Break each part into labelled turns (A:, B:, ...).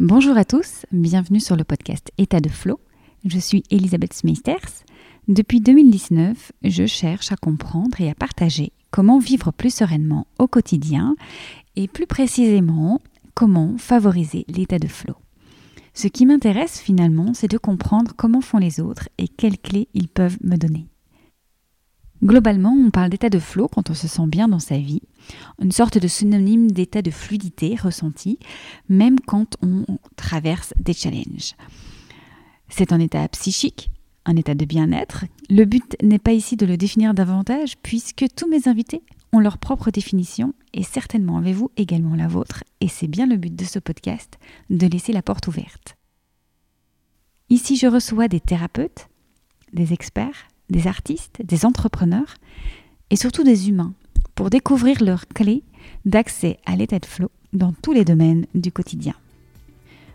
A: Bonjour à tous, bienvenue sur le podcast État de Flow. Je suis Elisabeth Smeisters. Depuis 2019, je cherche à comprendre et à partager comment vivre plus sereinement au quotidien et plus précisément comment favoriser l'état de flow. Ce qui m'intéresse finalement, c'est de comprendre comment font les autres et quelles clés ils peuvent me donner. Globalement, on parle d'état de flow quand on se sent bien dans sa vie, une sorte de synonyme d'état de fluidité ressenti, même quand on traverse des challenges. C'est un état psychique, un état de bien-être. Le but n'est pas ici de le définir davantage, puisque tous mes invités ont leur propre définition, et certainement avez-vous également la vôtre, et c'est bien le but de ce podcast, de laisser la porte ouverte. Ici, je reçois des thérapeutes, des experts, des artistes, des entrepreneurs et surtout des humains pour découvrir leurs clés d'accès à l'état de flow dans tous les domaines du quotidien.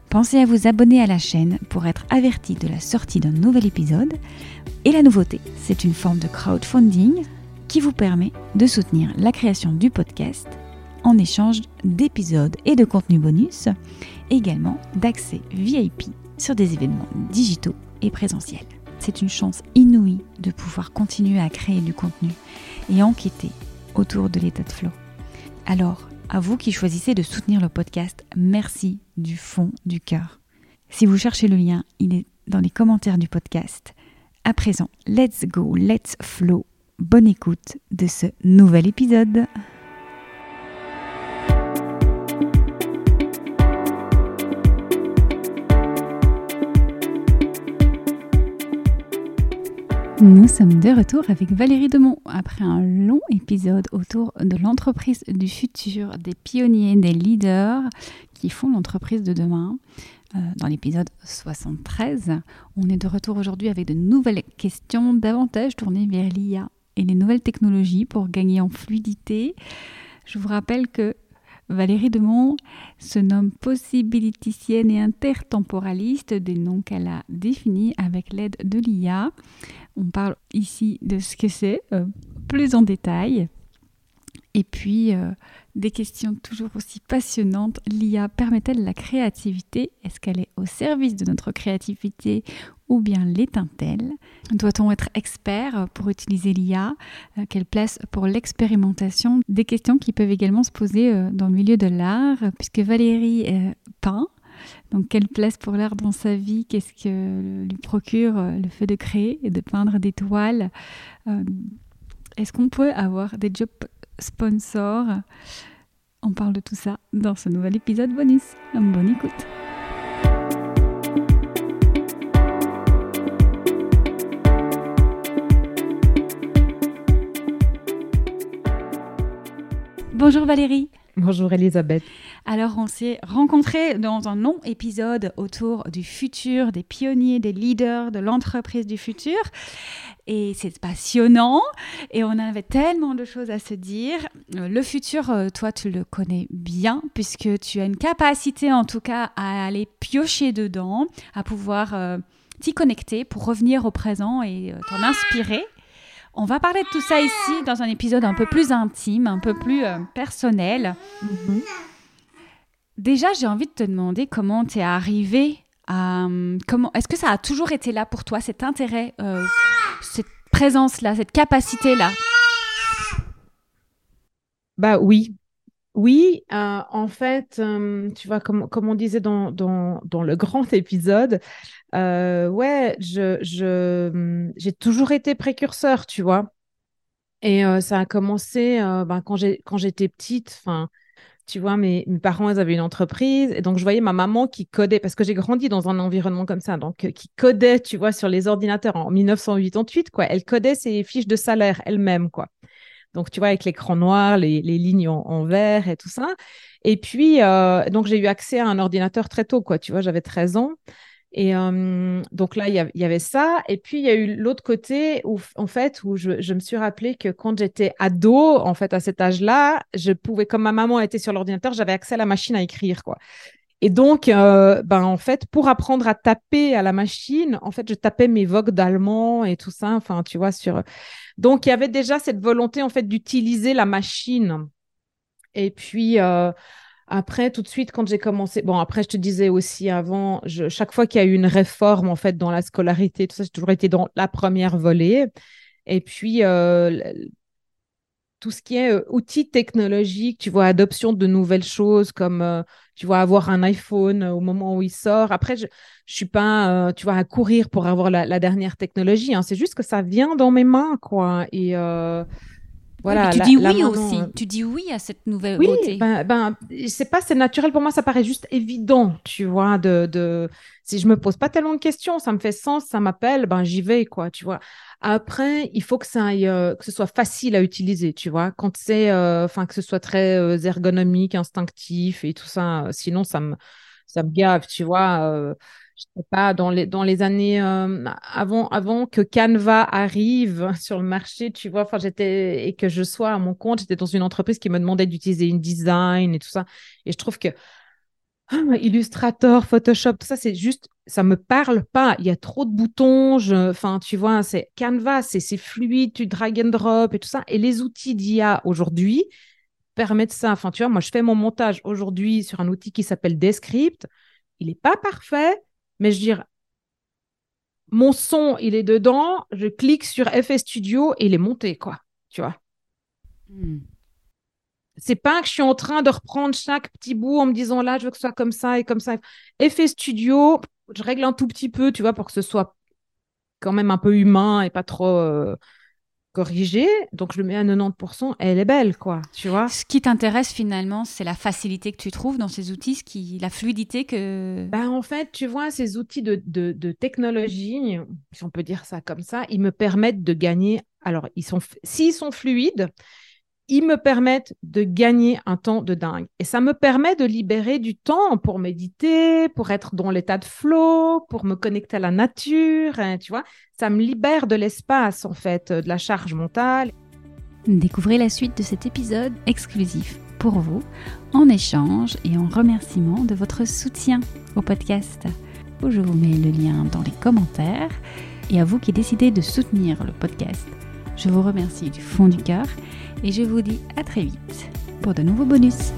A: Pensez à vous abonner à la chaîne pour être averti de la sortie d'un nouvel épisode. Et la nouveauté, c'est une forme de crowdfunding qui vous permet de soutenir la création du podcast en échange d'épisodes et de contenus bonus, également d'accès VIP sur des événements digitaux et présentiels c'est une chance inouïe de pouvoir continuer à créer du contenu et enquêter autour de l'état de flow. Alors, à vous qui choisissez de soutenir le podcast, merci du fond du cœur. Si vous cherchez le lien, il est dans les commentaires du podcast. À présent, let's go, let's flow. Bonne écoute de ce nouvel épisode. Nous sommes de retour avec Valérie Demont après un long épisode autour de l'entreprise du futur, des pionniers, des leaders qui font l'entreprise de demain. Euh, dans l'épisode 73, on est de retour aujourd'hui avec de nouvelles questions davantage tournées vers l'IA et les nouvelles technologies pour gagner en fluidité. Je vous rappelle que Valérie Demont se nomme possibiliticienne et intertemporaliste, des noms qu'elle a définis avec l'aide de l'IA. On parle ici de ce que c'est, euh, plus en détail. Et puis, euh, des questions toujours aussi passionnantes. L'IA permet-elle la créativité? Est-ce qu'elle est au service de notre créativité ou bien l'éteint-elle Doit-on être expert pour utiliser l'IA euh, Quelle place pour l'expérimentation? Des questions qui peuvent également se poser dans le milieu de l'art, puisque Valérie peint. Donc, quelle place pour l'art dans sa vie? Qu'est-ce que lui procure euh, le fait de créer et de peindre des toiles? Euh, Est-ce qu'on peut avoir des jobs sponsors? On parle de tout ça dans ce nouvel épisode bonus. Bonne écoute Bonjour Valérie.
B: Bonjour Elisabeth.
A: Alors on s'est rencontrés dans un long épisode autour du futur, des pionniers, des leaders de l'entreprise du futur. Et c'est passionnant et on avait tellement de choses à se dire. Euh, le futur, euh, toi, tu le connais bien puisque tu as une capacité en tout cas à aller piocher dedans, à pouvoir euh, t'y connecter pour revenir au présent et t'en inspirer. On va parler de tout ça ici dans un épisode un peu plus intime, un peu plus euh, personnel. Mhm. Déjà, j'ai envie de te demander comment tu es arrivé à... Euh, comment, Est-ce que ça a toujours été là pour toi, cet intérêt, euh, cette présence-là, cette capacité-là?
B: Bah oui, oui, en fait, tu vois, comme, comme on disait dans, dans, dans le grand épisode, euh, ouais, je, mmh, j'ai toujours été précurseur, tu vois. Et euh, ça a commencé euh, ben, quand, j'étais petite. Enfin, tu vois, mes, parents, ils avaient une entreprise. Et donc, je voyais ma maman qui codait, parce que j'ai grandi dans un environnement comme ça, donc qui codait, tu vois, sur les ordinateurs en 1988, quoi. Elle codait ses fiches de salaire elle-même, quoi. Donc, tu vois, avec l'écran noir, les, lignes en, vert et tout ça. Et puis, donc, j'ai eu accès à un ordinateur très tôt, quoi. Tu vois, j'avais 13 ans. Et donc là, il y, avait ça. Et puis, il y a eu l'autre côté où, en fait, où je, me suis rappelé que quand j'étais ado, en fait, à cet âge-là, je pouvais, comme ma maman était sur l'ordinateur, j'avais accès à la machine à écrire, quoi. Et donc, euh, ben, en fait, pour apprendre à taper à la machine, en fait, je tapais mes vogues d'allemand et tout ça. Enfin, tu vois, sur. Donc, il y avait déjà cette volonté, en fait, d'utiliser la machine. Et puis, euh, Après, tout de suite, quand j'ai commencé, bon, après, je te disais aussi avant, chaque fois qu'il y a eu une réforme, en fait, dans la scolarité, tout ça, j'ai toujours été dans la première volée. Et puis, euh, tout ce qui est euh, outils technologiques, tu vois, adoption de nouvelles choses comme, euh, tu vois, avoir un iPhone au moment où il sort. Après, je ne suis pas, tu vois, à courir pour avoir la, dernière technologie. Hein. C'est juste que ça vient dans mes mains, quoi. Et
A: voilà, tu dis oui aussi. Euh, tu dis oui à cette nouvelle
B: oui, Ben, ben, c'est pas, c'est naturel pour moi. Ça paraît juste évident, tu vois. De, de, si je me pose pas tellement de questions, ça me fait sens, ça m'appelle, ben j'y vais, quoi. Tu vois. Après, il faut que ça aille, euh, que ce soit facile à utiliser, tu vois. Quand c'est, euh, enfin, que ce soit très ergonomique, instinctif et tout ça. sinon, ça me, ça me gave, tu vois je sais pas, dans les, dans les années euh, avant, avant que Canva arrive sur le marché, tu vois, enfin, j'étais, et que je sois à mon compte, j'étais dans une entreprise qui me demandait d'utiliser une design et tout ça. Et je trouve que ah, Illustrator, Photoshop, tout ça, c'est juste, ça me parle pas. Il y a trop de boutons. Enfin, tu vois, c'est Canva, c'est fluide, tu drag and drop et tout ça. Et les outils d'IA aujourd'hui permettent ça. Enfin, tu vois, moi, je fais mon montage aujourd'hui sur un outil qui s'appelle Descript. Il n'est pas parfait, mais je veux dire, mon son, il est dedans, je clique sur FS Studio et il est monté, quoi. Tu vois. Hmm. C'est pas que je suis en train de reprendre chaque petit bout en me disant là, je veux que ce soit comme ça et comme ça. FS Studio, je règle un tout petit peu, tu vois, pour que ce soit quand même un peu humain et pas trop. Euh, corrigée, donc je le mets à 90%, elle est belle, quoi, tu vois.
A: Ce qui t'intéresse finalement, c'est la facilité que tu trouves dans ces outils, ce qui, la fluidité que...
B: Ben, en fait, tu vois, ces outils de, de, de technologie, si on peut dire ça comme ça, ils me permettent de gagner, alors, ils sont, s'ils sont fluides, ils me permettent de gagner un temps de dingue. Et ça me permet de libérer du temps pour méditer, pour être dans l'état de flow, pour me connecter à la nature, hein, tu vois. Ça me libère de l'espace, en fait, de la charge mentale.
A: Découvrez la suite de cet épisode exclusif pour vous, en échange et en remerciement de votre soutien au podcast. Je vous mets le lien dans les commentaires. Et à vous qui décidez de soutenir le podcast, je vous remercie du fond du cœur et je vous dis à très vite pour de nouveaux bonus.